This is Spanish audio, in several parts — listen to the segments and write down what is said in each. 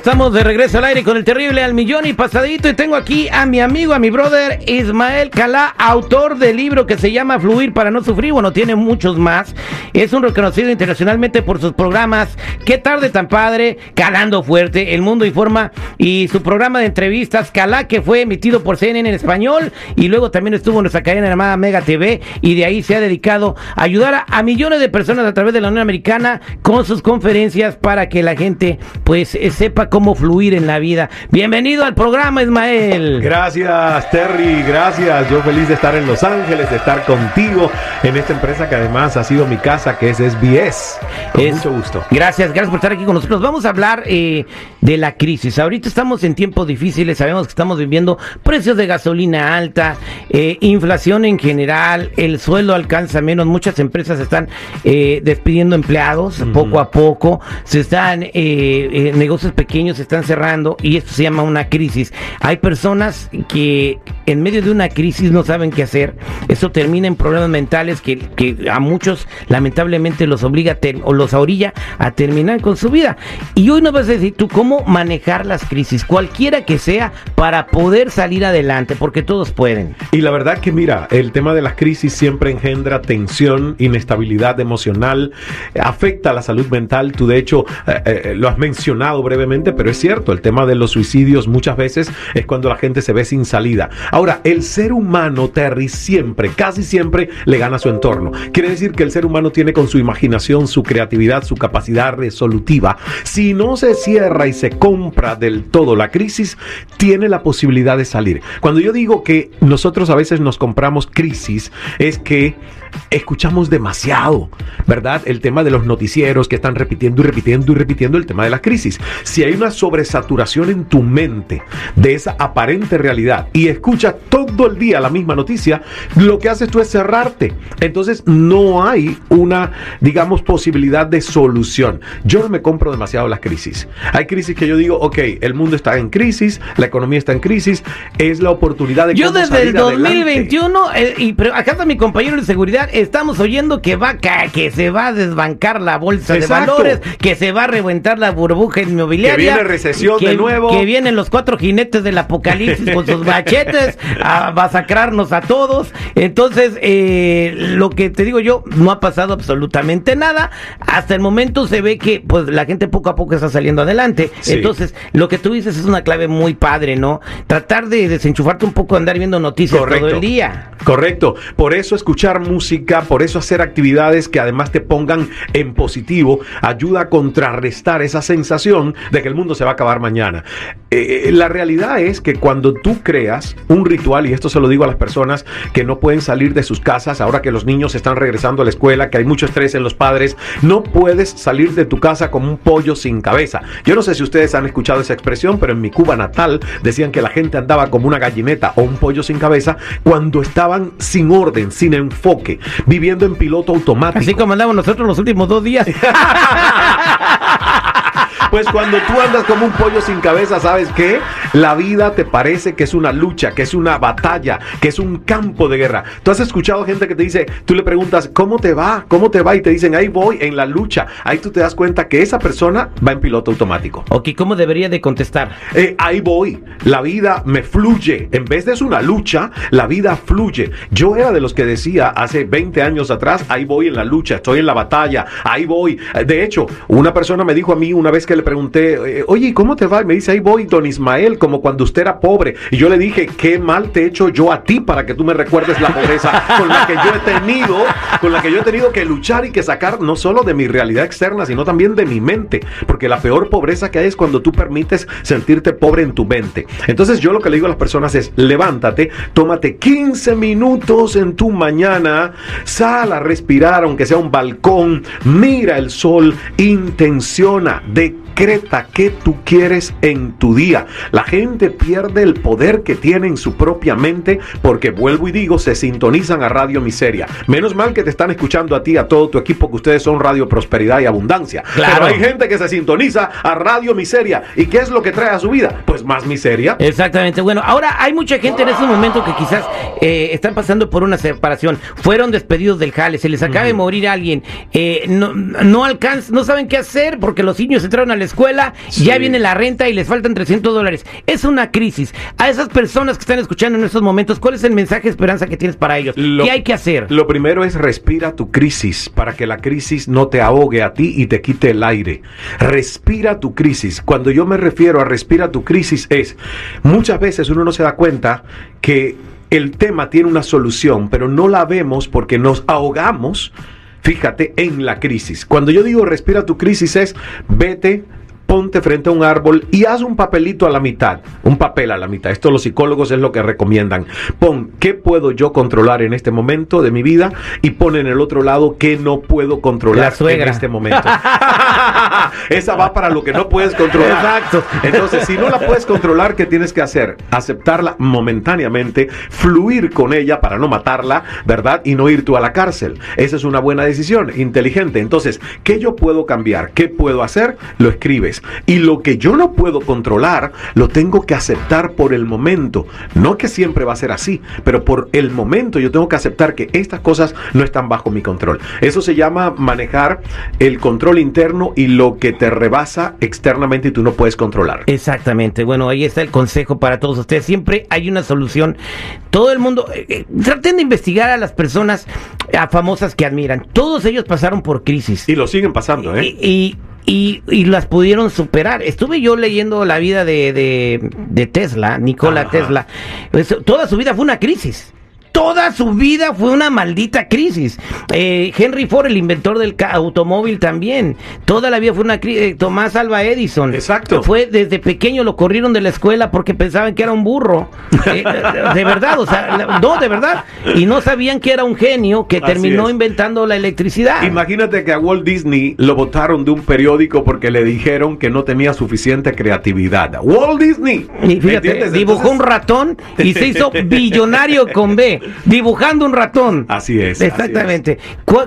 Estamos de regreso al aire con el terrible al millón y pasadito y tengo aquí a mi amigo, a mi brother Ismael Calá, autor del libro que se llama Fluir para no sufrir, bueno, tiene muchos más. Es un reconocido internacionalmente por sus programas Qué tarde tan padre, Calando fuerte, El Mundo Informa y su programa de entrevistas Calá que fue emitido por CNN en español y luego también estuvo en nuestra cadena llamada Mega TV y de ahí se ha dedicado a ayudar a, a millones de personas a través de la Unión Americana con sus conferencias para que la gente pues eh, sepa cómo fluir en la vida. Bienvenido al programa, Ismael. Gracias, Terry, gracias. Yo feliz de estar en Los Ángeles, de estar contigo en esta empresa que además ha sido mi casa, que es SBS. Con Es- mucho gusto. Gracias, gracias por estar aquí con nosotros. Vamos a hablar eh, de la crisis. Ahorita estamos en tiempos difíciles, sabemos que estamos viviendo precios de gasolina alta, eh, inflación en general, el sueldo alcanza menos, muchas empresas están eh, despidiendo empleados poco a poco, se están, negocios pequeños se están cerrando y esto se llama una crisis. Hay personas que en medio de una crisis no saben qué hacer, eso termina en problemas mentales que, que a muchos lamentablemente los obliga o los orilla a terminar con su vida. Y hoy nos vas a decir tú cómo manejar las crisis, cualquiera que sea, para poder salir adelante, porque todos pueden. Y la verdad que mira, el tema de las crisis siempre engendra tensión, inestabilidad emocional, afecta la salud mental. Tú de hecho eh, eh, lo has mencionado brevemente, pero es cierto, el tema de los suicidios muchas veces es cuando la gente se ve sin salida. Ahora, el ser humano, Terry, siempre, casi siempre le gana su entorno. Quiere decir que el ser humano tiene con su imaginación, su creatividad, su capacidad resolutiva. Si no se cierra y se compra del todo la crisis, tiene la posibilidad de salir. Cuando yo digo que nosotros a veces nos compramos crisis, es que escuchamos demasiado, ¿verdad? El tema de los noticieros que están repitiendo y repitiendo y repitiendo el tema de la crisis. Si hay una sobresaturación en tu mente de esa aparente realidad y escuchas todo el día la misma noticia, lo que haces tú es cerrarte. Entonces no hay una, digamos, posibilidad de solución. Yo no me compro demasiado las crisis. Hay crisis que yo digo, ok, el mundo está en crisis, la economía está en crisis, es la oportunidad de Yo desde el salir adelante. 2021, eh, y pero acá está mi compañero de seguridad, estamos oyendo que va a que se va a desbancar la bolsa Exacto. de valores, que se va a reventar la burbuja inmobiliaria, Que viene recesión que- de nuevo. que vienen los cuatro jinetes del apocalipsis con sus machetes a masacrarnos a todos. Entonces, eh, lo que te digo yo, no ha pasado absolutamente nada. Hasta el momento se ve que pues la gente poco a poco está saliendo adelante. Sí. Entonces, lo que tú dices es una clave muy padre, ¿no? Tratar de desenchufarte un poco, andar viendo noticias todo el día. Correcto. Por eso escuchar música, por eso hacer actividades que además te pongan en positivo, ayuda a contrarrestar esa sensación de que el mundo se va a acabar mañana. Eh, eh, la realidad es que cuando tú creas un ritual, y esto se lo digo a las personas que no pueden salir de sus casas, ahora que los niños están regresando a la escuela, que hay mucho estrés en los padres, no puedes salir de tu casa como un pollo sin cabeza. Yo no sé si ustedes han escuchado esa expresión, pero en mi Cuba natal decían que la gente andaba como una gallineta o un pollo sin cabeza cuando estaban sin orden, sin enfoque, viviendo en piloto automático. Así como andamos nosotros los últimos dos días. Pues cuando tú andas como un pollo sin cabeza, ¿sabes qué? La vida te parece que es una lucha, que es una batalla, que es un campo de guerra. Tú has escuchado gente que te dice, tú le preguntas, ¿cómo te va? ¿Cómo te va? Y te dicen, ahí voy en la lucha. Ahí tú te das cuenta que esa persona va en piloto automático. ok, ¿cómo debería de contestar? Eh, ahí voy. La vida me fluye. En vez de es una lucha, la vida fluye. Yo era de los que decía hace 20 años atrás, ahí voy en la lucha, estoy en la batalla, ahí voy. Eh, De hecho, una persona me dijo a mí una vez que le pregunté, eh, oye, ¿y ¿cómo te va? Y me dice, ahí voy, don Ismael, como cuando usted era pobre. Y yo le dije, qué mal te he hecho yo a ti para que tú me recuerdes la pobreza con la que yo he tenido, con la que yo he tenido que luchar y que sacar no solo de mi realidad externa, sino también de mi mente. Porque la peor pobreza que hay es cuando tú permites sentirte pobre en tu mente. Entonces yo lo que le digo a las personas es, levántate, tómate 15 minutos en tu mañana, sal a respirar, aunque sea un balcón, mira el sol, intenciona, decreta qué tú quieres en tu día. La gente pierde el poder que tiene en su propia mente porque, vuelvo y digo, se sintonizan a Radio Miseria. Menos mal que te están escuchando a ti, a todo tu equipo, que ustedes son Radio Prosperidad y Abundancia. Claro. Pero hay gente que se sintoniza a Radio Miseria. ¿Y qué es lo que trae a su vida? Pues más miseria. Exactamente. Bueno, ahora hay mucha gente en este momento que quizás eh, están pasando por una separación. Fueron despedidos del jale, se les acaba de morir alguien. eh, no, no alcanzan, no saben qué hacer porque los niños entraron a la escuela, ya viene la renta y les faltan 300 dólares. Es una crisis. A esas personas que están escuchando en estos momentos, ¿cuál es el mensaje de esperanza que tienes para ellos? ¿Qué hay que hacer? Lo primero es respira tu crisis para que la crisis no te ahogue a ti y te quite el aire. Respira tu crisis. Cuando yo me refiero a respira tu crisis es, muchas veces uno no se da cuenta que el tema tiene una solución, pero no la vemos porque nos ahogamos fíjate en la crisis. Cuando yo digo respira tu crisis es vete ponte frente a un árbol y haz un papelito a la mitad, un papel a la mitad. Esto los psicólogos es lo que recomiendan. Pon qué puedo yo controlar en este momento de mi vida y pon en el otro lado qué no puedo controlar en este momento. Esa va para lo que no puedes controlar. Exacto. Entonces, si no la puedes controlar, ¿qué tienes que hacer? Aceptarla momentáneamente, fluir con ella para no matarla, ¿verdad? Y no ir tú a la cárcel. Esa es una buena decisión, inteligente. Entonces, ¿qué yo puedo cambiar? ¿Qué puedo hacer? Lo escribes. Y lo que yo no puedo controlar, lo tengo que aceptar por el momento. No que siempre va a ser así, pero por el momento yo tengo que aceptar que estas cosas no están bajo mi control. Eso se llama manejar el control interno y lo que te rebasa externamente y tú no puedes controlar. Exactamente. Bueno, ahí está el consejo para todos ustedes. Siempre hay una solución. Todo el mundo, eh, eh, traten de investigar a las personas a famosas que admiran. Todos ellos pasaron por crisis. Y lo siguen pasando, ¿eh? y y, y, las pudieron superar. Estuve yo leyendo la vida de, de, de Tesla, Nikola Tesla. Pues, toda su vida fue una crisis toda su vida fue una maldita crisis. Eh, Henry Ford, el inventor del automóvil también, toda la vida fue una crisis. Eh, Tomás Alba Edison. Exacto. Fue desde pequeño, lo corrieron de la escuela porque pensaban que era un burro. Eh, de verdad, o sea, no, de verdad. Y no sabían que era un genio que terminó inventando la electricidad. Imagínate que a Walt Disney lo votaron de un periódico porque le dijeron que no tenía suficiente creatividad. Walt Disney. Y fíjate, dibujó un ratón y se hizo billonario con B dibujando un ratón. Así es. Exactamente.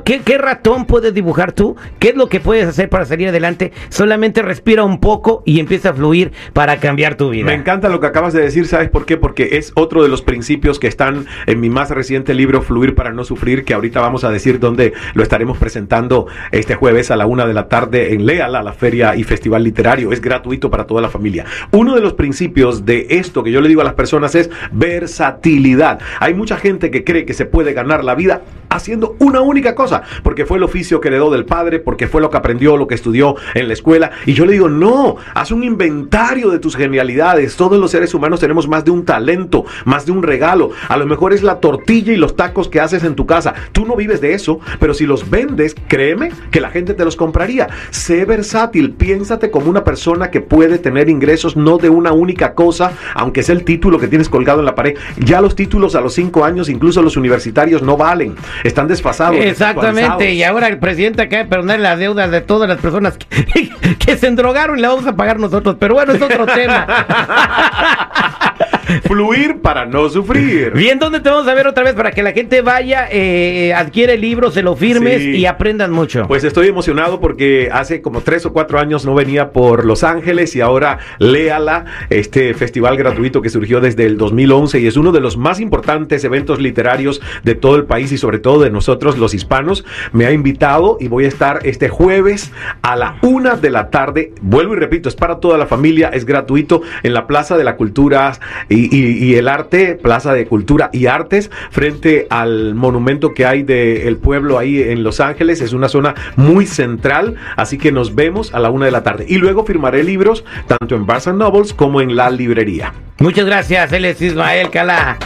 ¿Qué, ratón puedes dibujar tú? ¿Qué es lo que puedes hacer para salir adelante? Solamente respira un poco y empieza a fluir para cambiar tu vida. Me encanta lo que acabas de decir, ¿sabes por qué? Porque es otro de los principios que están en mi más reciente libro, Fluir para no sufrir, que ahorita vamos a decir dónde lo estaremos presentando este jueves a la una de la tarde en Leala, la feria y festival literario. Es gratuito para toda la familia. Uno de los principios de esto que yo le digo a las personas es versatilidad. Hay mucha gente que cree que se puede ganar la vida haciendo una única cosa, porque fue el oficio que heredó del padre, porque fue lo que aprendió, lo que estudió en la escuela. Y yo le digo, no, haz un inventario de tus genialidades. Todos los seres humanos tenemos más de un talento, más de un regalo. A lo mejor es la tortilla y los tacos que haces en tu casa. Tú no vives de eso, pero si los vendes, créeme que la gente te los compraría. Sé versátil, piénsate como una persona que puede tener ingresos no de una única cosa, aunque sea el título que tienes colgado en la pared. Ya los títulos a los cinco años incluso los universitarios no valen, están desfasados. Exactamente, y ahora el presidente acaba de perder las deudas de todas las personas que, que se endrogaron y la vamos a pagar nosotros, pero bueno, es otro tema. Fluir para no sufrir. Bien, ¿dónde te vamos a ver otra vez para que la gente vaya, eh, adquiere el libro, se lo firmes y aprendan mucho? Pues estoy emocionado porque hace como tres o cuatro años no venía por Los Ángeles y ahora léala, este festival gratuito que surgió desde el 2011 y es uno de los más importantes eventos literarios de todo el país y sobre todo de nosotros los hispanos. Me ha invitado y voy a estar este jueves a la una de la tarde. Vuelvo y repito, es para toda la familia, es gratuito en la Plaza de la Cultura y, el arte, Plaza de Cultura y Artes, frente al monumento que hay del pueblo ahí en Los Ángeles. Es una zona muy central, así que nos vemos a la una de la tarde. Y luego firmaré libros tanto en Barnes Nobles como en la librería. Muchas gracias, él es Ismael Cala.